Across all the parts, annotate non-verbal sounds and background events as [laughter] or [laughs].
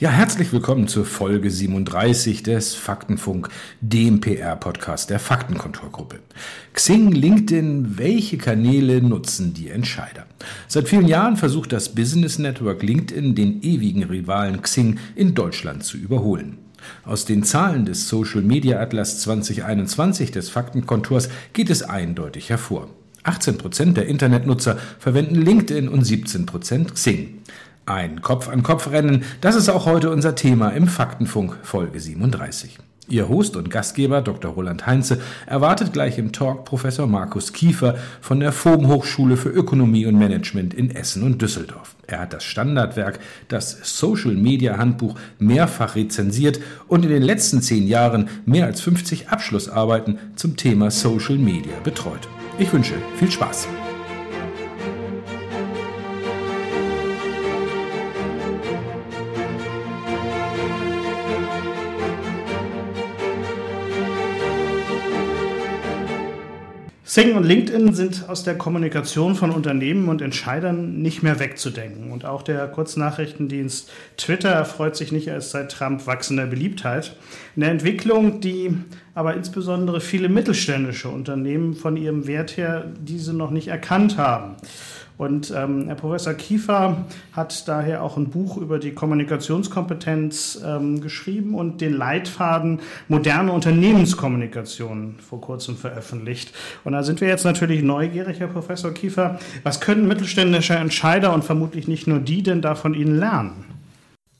Ja, herzlich willkommen zur Folge 37 des Faktenfunk, dem PR-Podcast der Faktenkontrollgruppe. Xing, LinkedIn, welche Kanäle nutzen die Entscheider? Seit vielen Jahren versucht das Business Network LinkedIn, den ewigen Rivalen Xing in Deutschland zu überholen. Aus den Zahlen des Social Media Atlas 2021 des Faktenkontors geht es eindeutig hervor. 18 Prozent der Internetnutzer verwenden LinkedIn und 17 Prozent Xing. Ein Kopf-an-Kopf-Rennen, das ist auch heute unser Thema im Faktenfunk Folge 37. Ihr Host und Gastgeber Dr. Roland Heinze erwartet gleich im Talk Professor Markus Kiefer von der FOM Hochschule für Ökonomie und Management in Essen und Düsseldorf. Er hat das Standardwerk, das Social Media Handbuch, mehrfach rezensiert und in den letzten zehn Jahren mehr als 50 Abschlussarbeiten zum Thema Social Media betreut. Ich wünsche viel Spaß. Xing und LinkedIn sind aus der Kommunikation von Unternehmen und Entscheidern nicht mehr wegzudenken. Und auch der Kurznachrichtendienst Twitter erfreut sich nicht erst seit Trump wachsender Beliebtheit. Eine Entwicklung, die aber insbesondere viele mittelständische Unternehmen von ihrem Wert her diese noch nicht erkannt haben. Und ähm, Herr Professor Kiefer hat daher auch ein Buch über die Kommunikationskompetenz ähm, geschrieben und den Leitfaden moderne Unternehmenskommunikation vor kurzem veröffentlicht. Und da sind wir jetzt natürlich neugierig, Herr Professor Kiefer. Was können mittelständische Entscheider und vermutlich nicht nur die denn da von Ihnen lernen?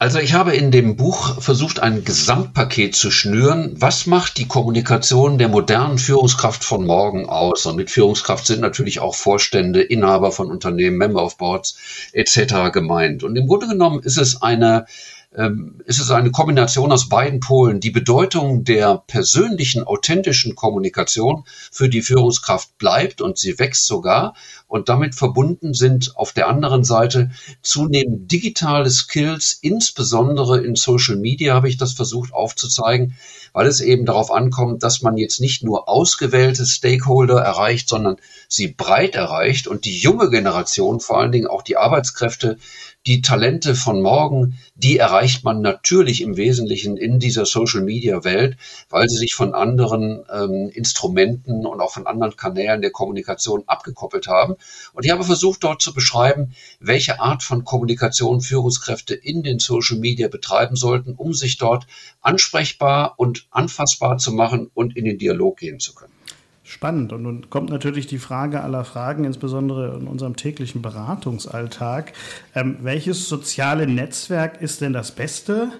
Also ich habe in dem Buch versucht, ein Gesamtpaket zu schnüren. Was macht die Kommunikation der modernen Führungskraft von morgen aus? Und mit Führungskraft sind natürlich auch Vorstände, Inhaber von Unternehmen, Member of Boards etc. gemeint. Und im Grunde genommen ist es eine ist es eine Kombination aus beiden Polen. Die Bedeutung der persönlichen, authentischen Kommunikation für die Führungskraft bleibt und sie wächst sogar. Und damit verbunden sind auf der anderen Seite zunehmend digitale Skills, insbesondere in Social Media habe ich das versucht aufzuzeigen, weil es eben darauf ankommt, dass man jetzt nicht nur ausgewählte Stakeholder erreicht, sondern sie breit erreicht und die junge Generation, vor allen Dingen auch die Arbeitskräfte, die Talente von morgen, die erreicht man natürlich im Wesentlichen in dieser Social-Media-Welt, weil sie sich von anderen ähm, Instrumenten und auch von anderen Kanälen der Kommunikation abgekoppelt haben. Und ich habe versucht, dort zu beschreiben, welche Art von Kommunikation Führungskräfte in den Social-Media betreiben sollten, um sich dort ansprechbar und anfassbar zu machen und in den Dialog gehen zu können. Spannend. Und nun kommt natürlich die Frage aller Fragen, insbesondere in unserem täglichen Beratungsalltag. Ähm, welches soziale Netzwerk ist denn das Beste?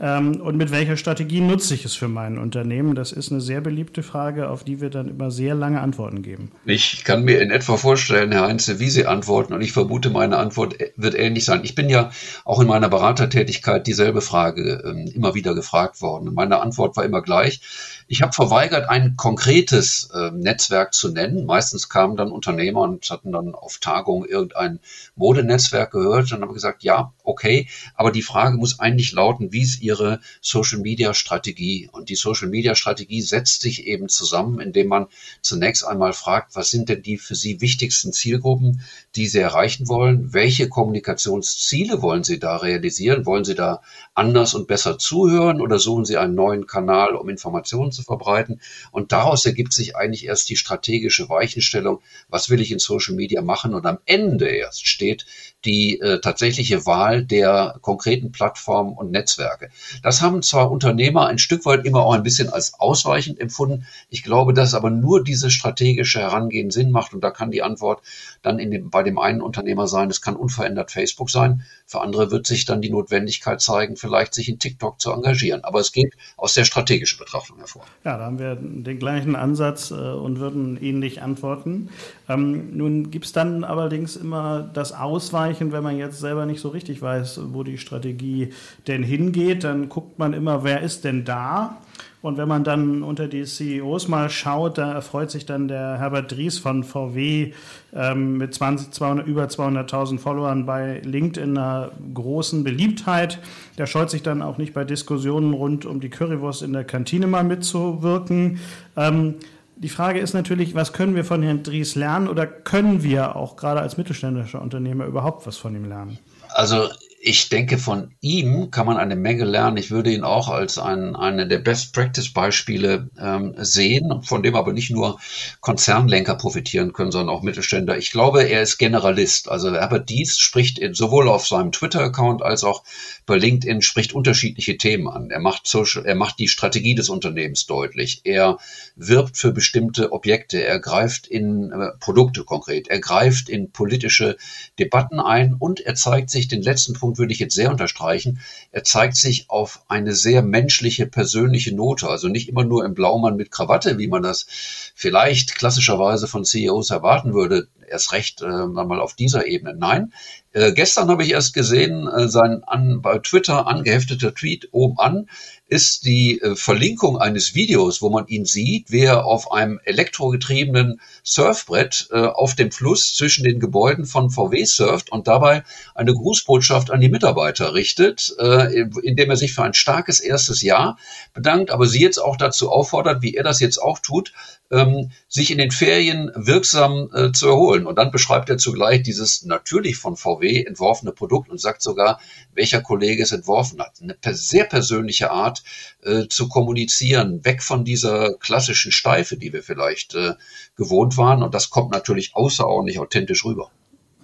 Ähm, und mit welcher Strategie nutze ich es für mein Unternehmen? Das ist eine sehr beliebte Frage, auf die wir dann immer sehr lange Antworten geben. Ich kann mir in etwa vorstellen, Herr Heinze, wie Sie antworten und ich vermute, meine Antwort wird ähnlich sein. Ich bin ja auch in meiner Beratertätigkeit dieselbe Frage ähm, immer wieder gefragt worden. Meine Antwort war immer gleich. Ich habe verweigert, ein konkretes äh, Netzwerk zu nennen. Meistens kamen dann Unternehmer und hatten dann auf Tagungen irgendein Modenetzwerk gehört und haben gesagt, ja, okay, aber die Frage muss eigentlich lauten, wie ist Ihre Social-Media-Strategie? Und die Social-Media-Strategie setzt sich eben zusammen, indem man zunächst einmal fragt, was sind denn die für Sie wichtigsten Zielgruppen, die Sie erreichen wollen? Welche Kommunikationsziele wollen Sie da realisieren? Wollen Sie da anders und besser zuhören oder suchen Sie einen neuen Kanal, um Informationen zu verbreiten. Und daraus ergibt sich eigentlich erst die strategische Weichenstellung, was will ich in Social Media machen. Und am Ende erst steht die äh, tatsächliche Wahl der konkreten Plattformen und Netzwerke. Das haben zwar Unternehmer ein Stück weit immer auch ein bisschen als ausweichend empfunden. Ich glaube, dass aber nur dieses strategische Herangehen Sinn macht. Und da kann die Antwort dann in dem, bei dem einen Unternehmer sein, es kann unverändert Facebook sein. Für andere wird sich dann die Notwendigkeit zeigen, vielleicht sich in TikTok zu engagieren. Aber es geht aus der strategischen Betrachtung hervor. Ja, da haben wir den gleichen Ansatz äh, und würden ähnlich antworten. Ähm, nun gibt es dann allerdings immer das Ausweichen, wenn man jetzt selber nicht so richtig weiß, wo die Strategie denn hingeht. Dann guckt man immer, wer ist denn da? Und wenn man dann unter die CEOs mal schaut, da erfreut sich dann der Herbert Dries von VW ähm, mit 20, 200, über 200.000 Followern bei LinkedIn einer großen Beliebtheit. Der scheut sich dann auch nicht bei Diskussionen rund um die Currywurst in der Kantine mal mitzuwirken. Ähm, die Frage ist natürlich, was können wir von Herrn Dries lernen oder können wir auch gerade als mittelständischer Unternehmer überhaupt was von ihm lernen? Also ich denke, von ihm kann man eine Menge lernen. Ich würde ihn auch als ein, eine der Best-Practice-Beispiele ähm, sehen, von dem aber nicht nur Konzernlenker profitieren können, sondern auch Mittelständler. Ich glaube, er ist Generalist. Also Herbert Dies spricht in, sowohl auf seinem Twitter-Account als auch bei LinkedIn spricht unterschiedliche Themen an. Er macht, Social, er macht die Strategie des Unternehmens deutlich. Er wirbt für bestimmte Objekte. Er greift in äh, Produkte konkret. Er greift in politische Debatten ein und er zeigt sich den letzten Punkt Punkt würde ich jetzt sehr unterstreichen. Er zeigt sich auf eine sehr menschliche, persönliche Note. Also nicht immer nur im Blaumann mit Krawatte, wie man das vielleicht klassischerweise von CEOs erwarten würde. Erst recht äh, mal auf dieser Ebene. Nein, äh, gestern habe ich erst gesehen, äh, sein an, bei Twitter angehefteter Tweet oben an ist die äh, Verlinkung eines Videos, wo man ihn sieht, wie er auf einem elektrogetriebenen Surfbrett äh, auf dem Fluss zwischen den Gebäuden von VW surft und dabei eine Grußbotschaft an die Mitarbeiter richtet, äh, indem er sich für ein starkes erstes Jahr bedankt, aber sie jetzt auch dazu auffordert, wie er das jetzt auch tut, ähm, sich in den Ferien wirksam äh, zu erholen. Und dann beschreibt er zugleich dieses natürlich von VW entworfene Produkt und sagt sogar, welcher Kollege es entworfen hat. Eine sehr persönliche Art äh, zu kommunizieren, weg von dieser klassischen Steife, die wir vielleicht äh, gewohnt waren. Und das kommt natürlich außerordentlich authentisch rüber.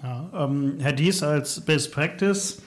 Ja, ähm, Herr Dies als Best Practice,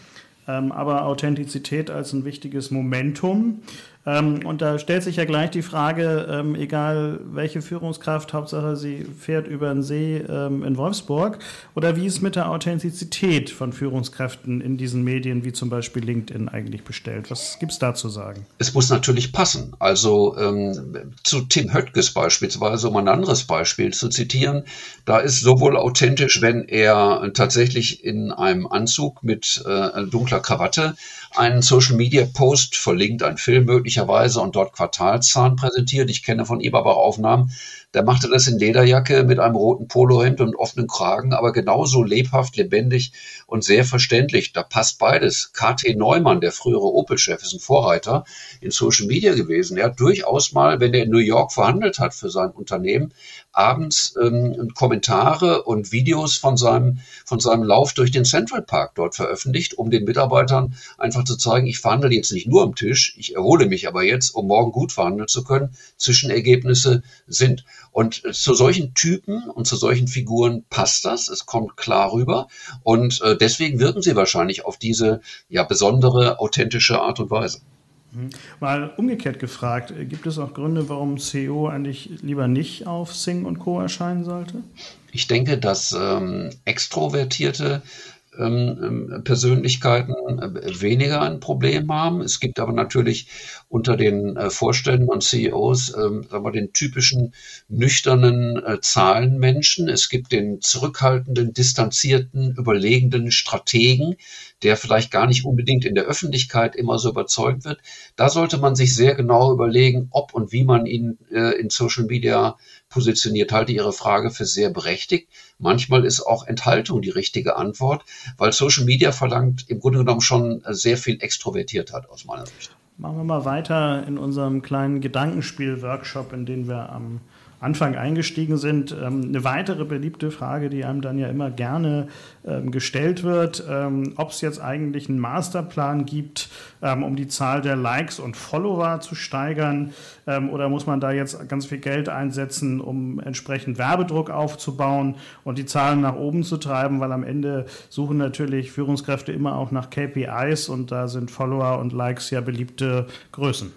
ähm, aber Authentizität als ein wichtiges Momentum. Ähm, und da stellt sich ja gleich die Frage, ähm, egal welche Führungskraft, Hauptsache sie fährt über den See ähm, in Wolfsburg, oder wie ist mit der Authentizität von Führungskräften in diesen Medien, wie zum Beispiel LinkedIn, eigentlich bestellt? Was gibt es da zu sagen? Es muss natürlich passen. Also ähm, zu Tim Höttges beispielsweise, um ein anderes Beispiel zu zitieren, da ist sowohl authentisch, wenn er tatsächlich in einem Anzug mit äh, dunkler Krawatte einen Social Media Post verlinkt, ein Film möglicherweise und dort Quartalszahlen präsentiert. Ich kenne von Eberbach Aufnahmen, der machte das in Lederjacke mit einem roten Polohemd und offenen Kragen, aber genauso lebhaft, lebendig und sehr verständlich. Da passt beides. KT Neumann, der frühere Opel-Chef, ist ein Vorreiter in Social Media gewesen. Er hat durchaus mal, wenn er in New York verhandelt hat für sein Unternehmen, abends ähm, Kommentare und Videos von seinem, von seinem Lauf durch den Central Park dort veröffentlicht, um den Mitarbeitern einfach zu zeigen, ich verhandle jetzt nicht nur am Tisch, ich erhole mich aber jetzt, um morgen gut verhandeln zu können. Zwischenergebnisse sind. Und zu solchen Typen und zu solchen Figuren passt das. Es kommt klar rüber. Und äh, deswegen wirken sie wahrscheinlich auf diese ja besondere, authentische Art und Weise. Mhm. Mal umgekehrt gefragt, gibt es auch Gründe, warum CEO eigentlich lieber nicht auf Sing und Co. erscheinen sollte? Ich denke, dass ähm, extrovertierte ähm, ähm, Persönlichkeiten äh, weniger ein Problem haben. Es gibt aber natürlich unter den äh, Vorständen und CEOs ähm, sagen wir, den typischen nüchternen äh, Zahlenmenschen. Es gibt den zurückhaltenden, distanzierten, überlegenden Strategen, der vielleicht gar nicht unbedingt in der Öffentlichkeit immer so überzeugt wird. Da sollte man sich sehr genau überlegen, ob und wie man ihn äh, in Social Media positioniert. Halte Ihre Frage für sehr berechtigt. Manchmal ist auch Enthaltung die richtige Antwort, weil Social Media verlangt im Grunde genommen schon sehr viel Extrovertiertheit aus meiner Sicht. Machen wir mal weiter in unserem kleinen Gedankenspiel-Workshop, in den wir am Anfang eingestiegen sind. Ähm, eine weitere beliebte Frage, die einem dann ja immer gerne ähm, gestellt wird, ähm, ob es jetzt eigentlich einen Masterplan gibt, um die Zahl der Likes und Follower zu steigern oder muss man da jetzt ganz viel Geld einsetzen, um entsprechend Werbedruck aufzubauen und die Zahlen nach oben zu treiben, weil am Ende suchen natürlich Führungskräfte immer auch nach KPIs und da sind Follower und Likes ja beliebte Größen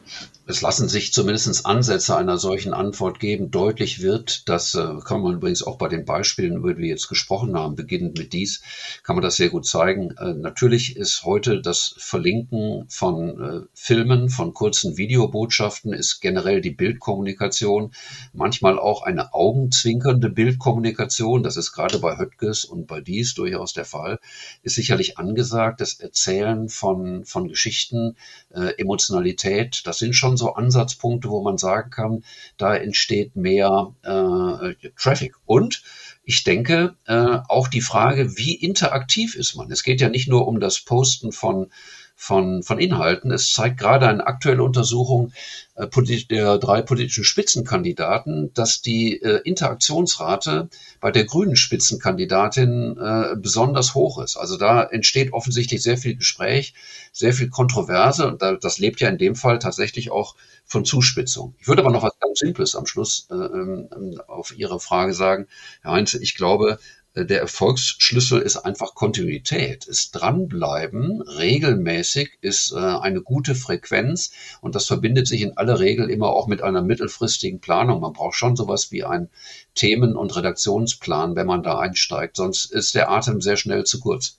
es lassen sich zumindest Ansätze einer solchen Antwort geben. Deutlich wird, das äh, kann man übrigens auch bei den Beispielen, über die wir jetzt gesprochen haben, beginnend mit dies, kann man das sehr gut zeigen. Äh, natürlich ist heute das Verlinken von äh, Filmen, von kurzen Videobotschaften, ist generell die Bildkommunikation, manchmal auch eine augenzwinkernde Bildkommunikation. Das ist gerade bei Höttges und bei dies durchaus der Fall. Ist sicherlich angesagt, das Erzählen von, von Geschichten, Emotionalität, das sind schon so Ansatzpunkte, wo man sagen kann, da entsteht mehr äh, Traffic. Und ich denke, äh, auch die Frage, wie interaktiv ist man? Es geht ja nicht nur um das Posten von von, von Inhalten. Es zeigt gerade eine aktuelle Untersuchung äh, der drei politischen Spitzenkandidaten, dass die äh, Interaktionsrate bei der grünen Spitzenkandidatin äh, besonders hoch ist. Also da entsteht offensichtlich sehr viel Gespräch, sehr viel Kontroverse und das lebt ja in dem Fall tatsächlich auch von Zuspitzung. Ich würde aber noch was Simples am Schluss äh, ähm, auf Ihre Frage sagen. Herr Heinze, ich glaube, der Erfolgsschlüssel ist einfach Kontinuität, ist dranbleiben, regelmäßig ist äh, eine gute Frequenz und das verbindet sich in aller Regel immer auch mit einer mittelfristigen Planung. Man braucht schon sowas wie einen Themen- und Redaktionsplan, wenn man da einsteigt, sonst ist der Atem sehr schnell zu kurz.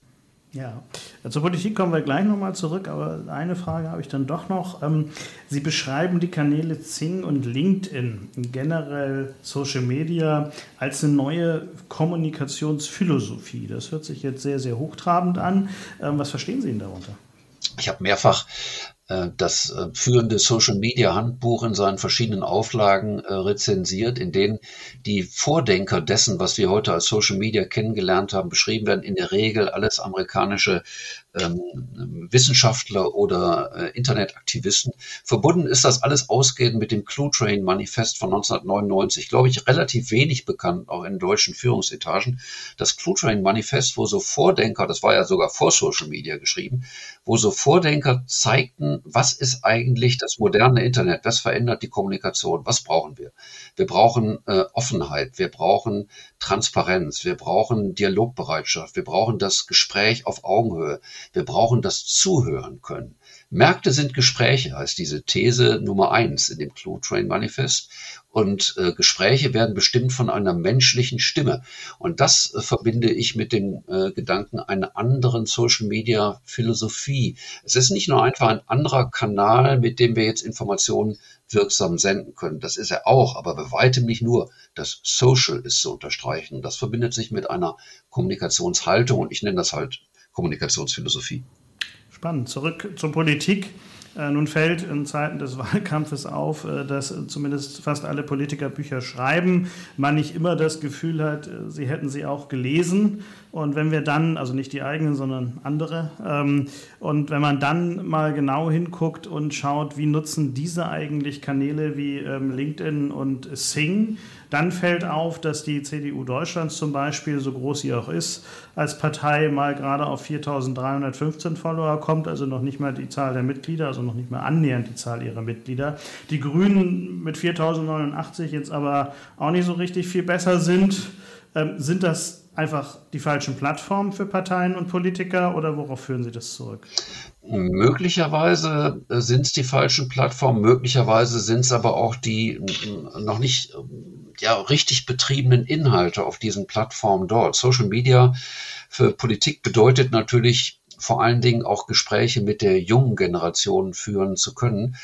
Ja, zur Politik kommen wir gleich nochmal zurück, aber eine Frage habe ich dann doch noch. Ähm, Sie beschreiben die Kanäle Zing und LinkedIn, generell Social Media, als eine neue Kommunikationsphilosophie. Das hört sich jetzt sehr, sehr hochtrabend an. Ähm, was verstehen Sie denn darunter? Ich habe mehrfach das äh, führende Social Media Handbuch in seinen verschiedenen Auflagen äh, rezensiert, in denen die Vordenker dessen, was wir heute als Social Media kennengelernt haben, beschrieben werden. In der Regel alles amerikanische ähm, Wissenschaftler oder äh, Internetaktivisten. Verbunden ist das alles ausgehend mit dem Clue Train Manifest von 1999. Glaube ich, relativ wenig bekannt, auch in deutschen Führungsetagen. Das Clue Train Manifest, wo so Vordenker, das war ja sogar vor Social Media geschrieben, wo so Vordenker zeigten, was ist eigentlich das moderne Internet? Was verändert die Kommunikation? Was brauchen wir? Wir brauchen äh, Offenheit. Wir brauchen Transparenz. Wir brauchen Dialogbereitschaft. Wir brauchen das Gespräch auf Augenhöhe. Wir brauchen das Zuhören können. Märkte sind Gespräche, heißt diese These Nummer eins in dem Clue Train Manifest. Und äh, Gespräche werden bestimmt von einer menschlichen Stimme. Und das äh, verbinde ich mit dem äh, Gedanken einer anderen Social Media Philosophie. Es ist nicht nur einfach ein anderer Kanal, mit dem wir jetzt Informationen wirksam senden können. Das ist er auch, aber bei weitem nicht nur. Das Social ist zu unterstreichen. Das verbindet sich mit einer Kommunikationshaltung und ich nenne das halt Kommunikationsphilosophie. Spannend. Zurück zur Politik. Äh, nun fällt in Zeiten des [laughs] Wahlkampfes auf, äh, dass zumindest fast alle Politiker Bücher schreiben, man nicht immer das Gefühl hat, äh, sie hätten sie auch gelesen. Und wenn wir dann, also nicht die eigenen, sondern andere, ähm, und wenn man dann mal genau hinguckt und schaut, wie nutzen diese eigentlich Kanäle wie ähm, LinkedIn und Sing, dann fällt auf, dass die CDU Deutschlands zum Beispiel, so groß sie auch ist, als Partei mal gerade auf 4.315 Follower kommt, also noch nicht mal die Zahl der Mitglieder, also noch nicht mal annähernd die Zahl ihrer Mitglieder. Die Grünen mit 4.089 jetzt aber auch nicht so richtig viel besser sind. Ähm, sind das einfach die falschen Plattformen für Parteien und Politiker oder worauf führen Sie das zurück? Möglicherweise sind es die falschen Plattformen, möglicherweise sind es aber auch die noch nicht ja, richtig betriebenen Inhalte auf diesen Plattformen dort. Social Media für Politik bedeutet natürlich vor allen Dingen auch Gespräche mit der jungen Generation führen zu können.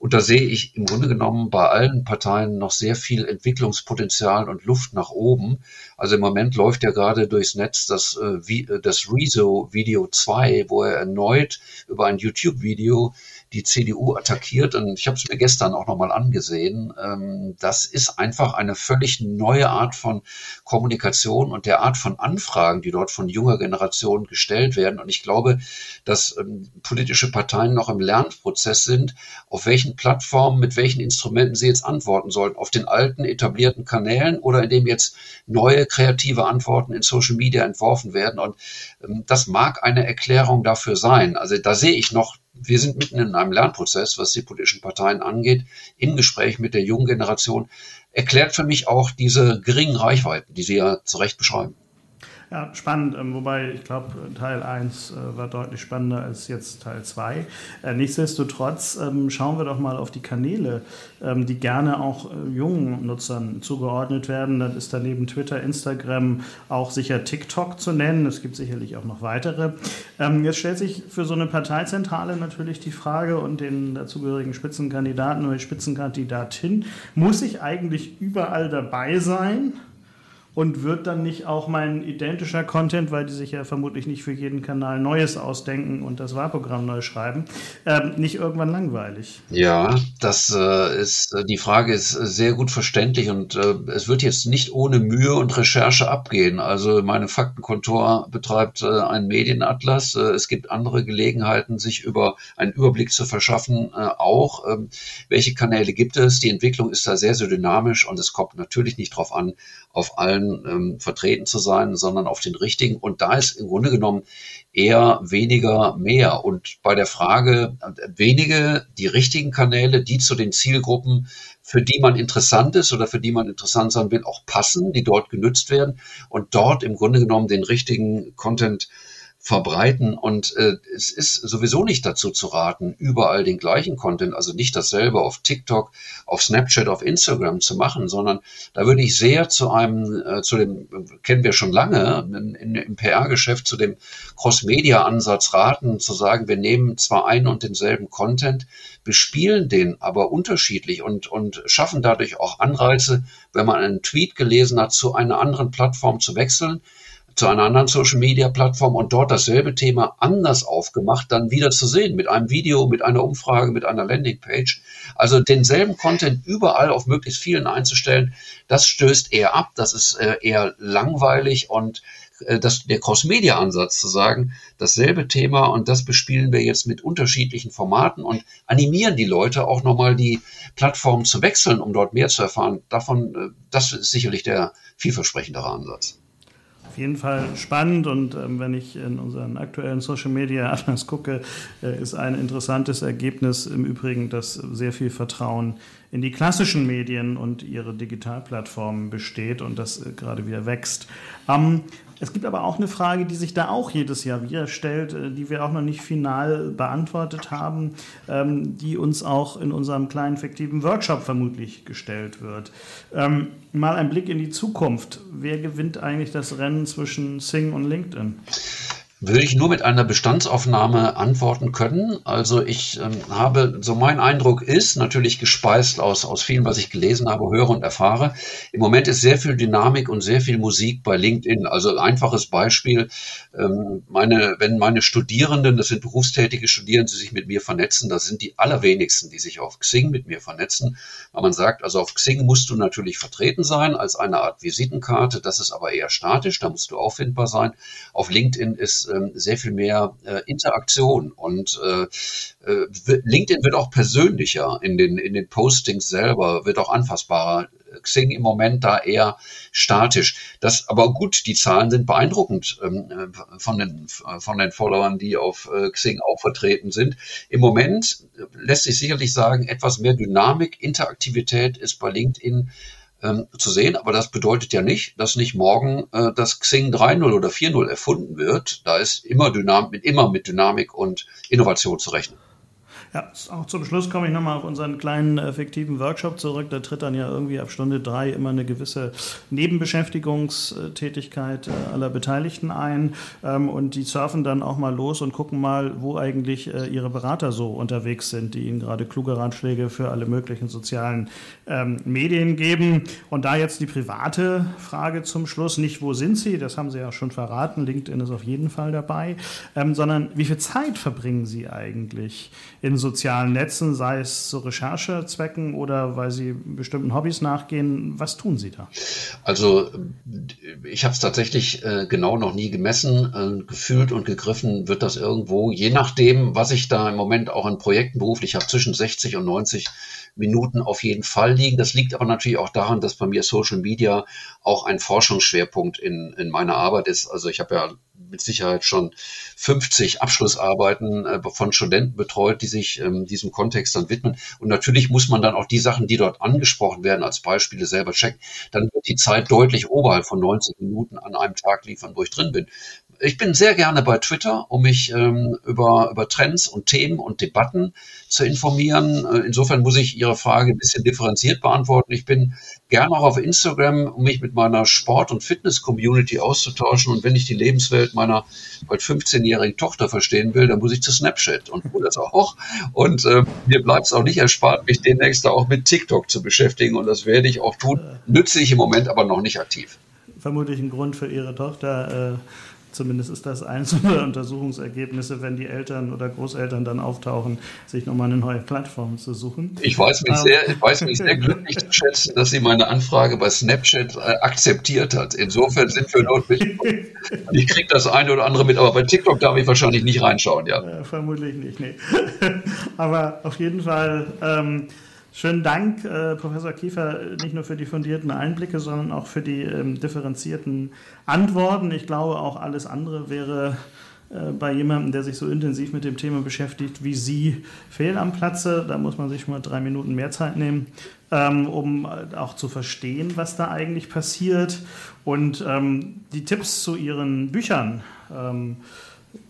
Und da sehe ich im Grunde genommen bei allen Parteien noch sehr viel Entwicklungspotenzial und Luft nach oben. Also im Moment läuft ja gerade durchs Netz das, äh, das Rezo Video 2, wo er erneut über ein YouTube-Video die CDU attackiert. Und ich habe es mir gestern auch nochmal angesehen. Ähm, das ist einfach eine völlig neue Art von Kommunikation und der Art von Anfragen, die dort von junger Generation gestellt werden. Und ich glaube, dass ähm, politische Parteien noch im Lernprozess sind, auf welchen Plattformen, mit welchen Instrumenten sie jetzt antworten sollen. Auf den alten etablierten Kanälen oder indem jetzt neue kreative Antworten in Social Media entworfen werden. Und ähm, das mag eine Erklärung dafür sein. Also da sehe ich noch wir sind mitten in einem Lernprozess, was die politischen Parteien angeht, im Gespräch mit der jungen Generation, erklärt für mich auch diese geringen Reichweiten, die Sie ja zu Recht beschreiben. Ja, spannend, ähm, wobei ich glaube, Teil 1 äh, war deutlich spannender als jetzt Teil 2. Äh, nichtsdestotrotz ähm, schauen wir doch mal auf die Kanäle, ähm, die gerne auch äh, jungen Nutzern zugeordnet werden. Dann ist daneben Twitter, Instagram auch sicher TikTok zu nennen. Es gibt sicherlich auch noch weitere. Jetzt stellt sich für so eine Parteizentrale natürlich die Frage und den dazugehörigen Spitzenkandidaten oder Spitzenkandidatin, muss ich eigentlich überall dabei sein? Und wird dann nicht auch mein identischer Content, weil die sich ja vermutlich nicht für jeden Kanal Neues ausdenken und das Wahlprogramm neu schreiben, ähm, nicht irgendwann langweilig? Ja, das äh, ist, äh, die Frage ist äh, sehr gut verständlich und äh, es wird jetzt nicht ohne Mühe und Recherche abgehen. Also meine Faktenkontor betreibt äh, einen Medienatlas. Äh, es gibt andere Gelegenheiten, sich über einen Überblick zu verschaffen, äh, auch. Ähm, welche Kanäle gibt es? Die Entwicklung ist da sehr, sehr dynamisch und es kommt natürlich nicht darauf an, auf allen ähm, vertreten zu sein, sondern auf den richtigen. Und da ist im Grunde genommen eher weniger mehr. Und bei der Frage, äh, wenige, die richtigen Kanäle, die zu den Zielgruppen, für die man interessant ist oder für die man interessant sein will, auch passen, die dort genützt werden und dort im Grunde genommen den richtigen Content verbreiten. Und äh, es ist sowieso nicht dazu zu raten, überall den gleichen Content, also nicht dasselbe auf TikTok, auf Snapchat, auf Instagram zu machen, sondern da würde ich sehr zu einem, äh, zu dem, kennen wir schon lange, in, in, im PR-Geschäft, zu dem Cross-Media-Ansatz raten, zu sagen, wir nehmen zwar einen und denselben Content, bespielen den aber unterschiedlich und, und schaffen dadurch auch Anreize, wenn man einen Tweet gelesen hat, zu einer anderen Plattform zu wechseln zu einer anderen Social-Media-Plattform und dort dasselbe Thema anders aufgemacht, dann wieder zu sehen mit einem Video, mit einer Umfrage, mit einer Landingpage. Also denselben Content überall auf möglichst vielen einzustellen, das stößt eher ab, das ist äh, eher langweilig und äh, das, der Cross-Media-Ansatz zu sagen, dasselbe Thema und das bespielen wir jetzt mit unterschiedlichen Formaten und animieren die Leute auch nochmal die Plattform zu wechseln, um dort mehr zu erfahren. Davon, äh, das ist sicherlich der vielversprechendere Ansatz auf jeden Fall spannend und ähm, wenn ich in unseren aktuellen Social Media Atlas gucke, äh, ist ein interessantes Ergebnis im Übrigen, dass sehr viel Vertrauen in die klassischen Medien und ihre Digitalplattformen besteht und das äh, gerade wieder wächst. Ähm, es gibt aber auch eine Frage, die sich da auch jedes Jahr wieder stellt, äh, die wir auch noch nicht final beantwortet haben, ähm, die uns auch in unserem kleinen fiktiven Workshop vermutlich gestellt wird. Ähm, mal ein Blick in die Zukunft. Wer gewinnt eigentlich das Rennen zwischen Sing und LinkedIn? Würde ich nur mit einer Bestandsaufnahme antworten können. Also ich ähm, habe, so mein Eindruck ist, natürlich gespeist aus, aus vielem, was ich gelesen habe, höre und erfahre. Im Moment ist sehr viel Dynamik und sehr viel Musik bei LinkedIn. Also einfaches Beispiel, ähm, meine, wenn meine Studierenden, das sind berufstätige Studierende, sich mit mir vernetzen, das sind die allerwenigsten, die sich auf Xing mit mir vernetzen. Weil man sagt, also auf Xing musst du natürlich vertreten sein als eine Art Visitenkarte. Das ist aber eher statisch, da musst du auffindbar sein. Auf LinkedIn ist ähm, sehr viel mehr äh, Interaktion und äh, äh, LinkedIn wird auch persönlicher in den, in den Postings selber, wird auch anfassbarer. Xing im Moment da eher statisch. Das, aber gut, die Zahlen sind beeindruckend ähm, äh, von, den, von den Followern, die auf äh, Xing auch vertreten sind. Im Moment lässt sich sicherlich sagen, etwas mehr Dynamik, Interaktivität ist bei LinkedIn ähm, zu sehen. Aber das bedeutet ja nicht, dass nicht morgen äh, das Xing 3.0 oder 4.0 erfunden wird. Da ist immer, Dynam immer mit Dynamik und Innovation zu rechnen. Ja, auch zum Schluss komme ich nochmal auf unseren kleinen äh, fiktiven Workshop zurück. Da tritt dann ja irgendwie ab Stunde drei immer eine gewisse Nebenbeschäftigungstätigkeit äh, aller Beteiligten ein. Ähm, und die surfen dann auch mal los und gucken mal, wo eigentlich äh, ihre Berater so unterwegs sind, die ihnen gerade kluge Ratschläge für alle möglichen sozialen ähm, Medien geben. Und da jetzt die private Frage zum Schluss, nicht wo sind sie, das haben sie ja schon verraten, LinkedIn ist auf jeden Fall dabei, ähm, sondern wie viel Zeit verbringen sie eigentlich in sozialen Netzen, sei es zu Recherchezwecken oder weil Sie bestimmten Hobbys nachgehen. Was tun Sie da? Also ich habe es tatsächlich äh, genau noch nie gemessen. Äh, gefühlt und gegriffen wird das irgendwo, je nachdem, was ich da im Moment auch an Projekten beruflich habe, zwischen 60 und 90 Minuten auf jeden Fall liegen. Das liegt aber natürlich auch daran, dass bei mir Social Media auch ein Forschungsschwerpunkt in, in meiner Arbeit ist. Also ich habe ja mit Sicherheit schon 50 Abschlussarbeiten äh, von Studenten betreut, die sich ähm, diesem Kontext dann widmen. Und natürlich muss man dann auch die Sachen, die dort angesprochen werden, als Beispiele selber checken. Dann wird die Zeit deutlich oberhalb von 90 Minuten an einem Tag liefern, wo ich drin bin. Ich bin sehr gerne bei Twitter, um mich ähm, über, über Trends und Themen und Debatten zu informieren. Äh, insofern muss ich Ihre Frage ein bisschen differenziert beantworten. Ich bin gerne auch auf Instagram, um mich mit meiner Sport- und Fitness-Community auszutauschen. Und wenn ich die Lebenswelt meiner bald 15-jährigen Tochter verstehen will, dann muss ich zu Snapchat und tue das auch. Und äh, mir bleibt es auch nicht erspart, mich demnächst auch mit TikTok zu beschäftigen. Und das werde ich auch tun. Nütze ich im Moment aber noch nicht aktiv. vermutlich ein Grund für Ihre Tochter, äh, Zumindest ist das eines [laughs] unserer Untersuchungsergebnisse, wenn die Eltern oder Großeltern dann auftauchen, sich nochmal eine neue Plattform zu suchen. Ich weiß mich, ähm. sehr, ich weiß mich sehr [laughs] glücklich zu schätzen, dass sie meine Anfrage bei Snapchat äh, akzeptiert hat. Insofern sind wir dort mit. [laughs] Ich kriege das eine oder andere mit, aber bei TikTok darf ich wahrscheinlich nicht reinschauen, ja. ja vermutlich nicht, nee. aber auf jeden Fall. Ähm, Schönen Dank, äh, Professor Kiefer, nicht nur für die fundierten Einblicke, sondern auch für die ähm, differenzierten Antworten. Ich glaube, auch alles andere wäre äh, bei jemandem, der sich so intensiv mit dem Thema beschäftigt wie Sie, fehl am Platze. Da muss man sich mal drei Minuten mehr Zeit nehmen, ähm, um äh, auch zu verstehen, was da eigentlich passiert. Und ähm, die Tipps zu Ihren Büchern.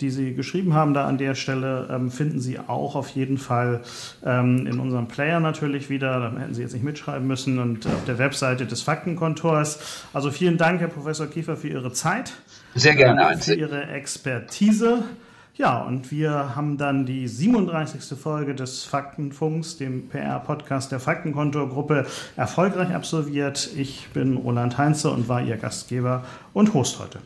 Die Sie geschrieben haben, da an der Stelle, ähm, finden Sie auch auf jeden Fall ähm, in unserem Player natürlich wieder. Da hätten Sie jetzt nicht mitschreiben müssen und auf der Webseite des Faktenkontors. Also vielen Dank, Herr Professor Kiefer, für Ihre Zeit. Sehr gerne. Ähm, für Ihre Expertise. Ja, und wir haben dann die 37. Folge des Faktenfunks, dem PR-Podcast der Faktenkontorgruppe, erfolgreich absolviert. Ich bin Roland Heinze und war Ihr Gastgeber und Host heute.